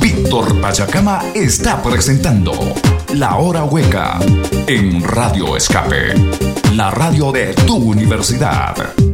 Víctor Pachacama está presentando La Hora Hueca en Radio Escape, la radio de tu universidad.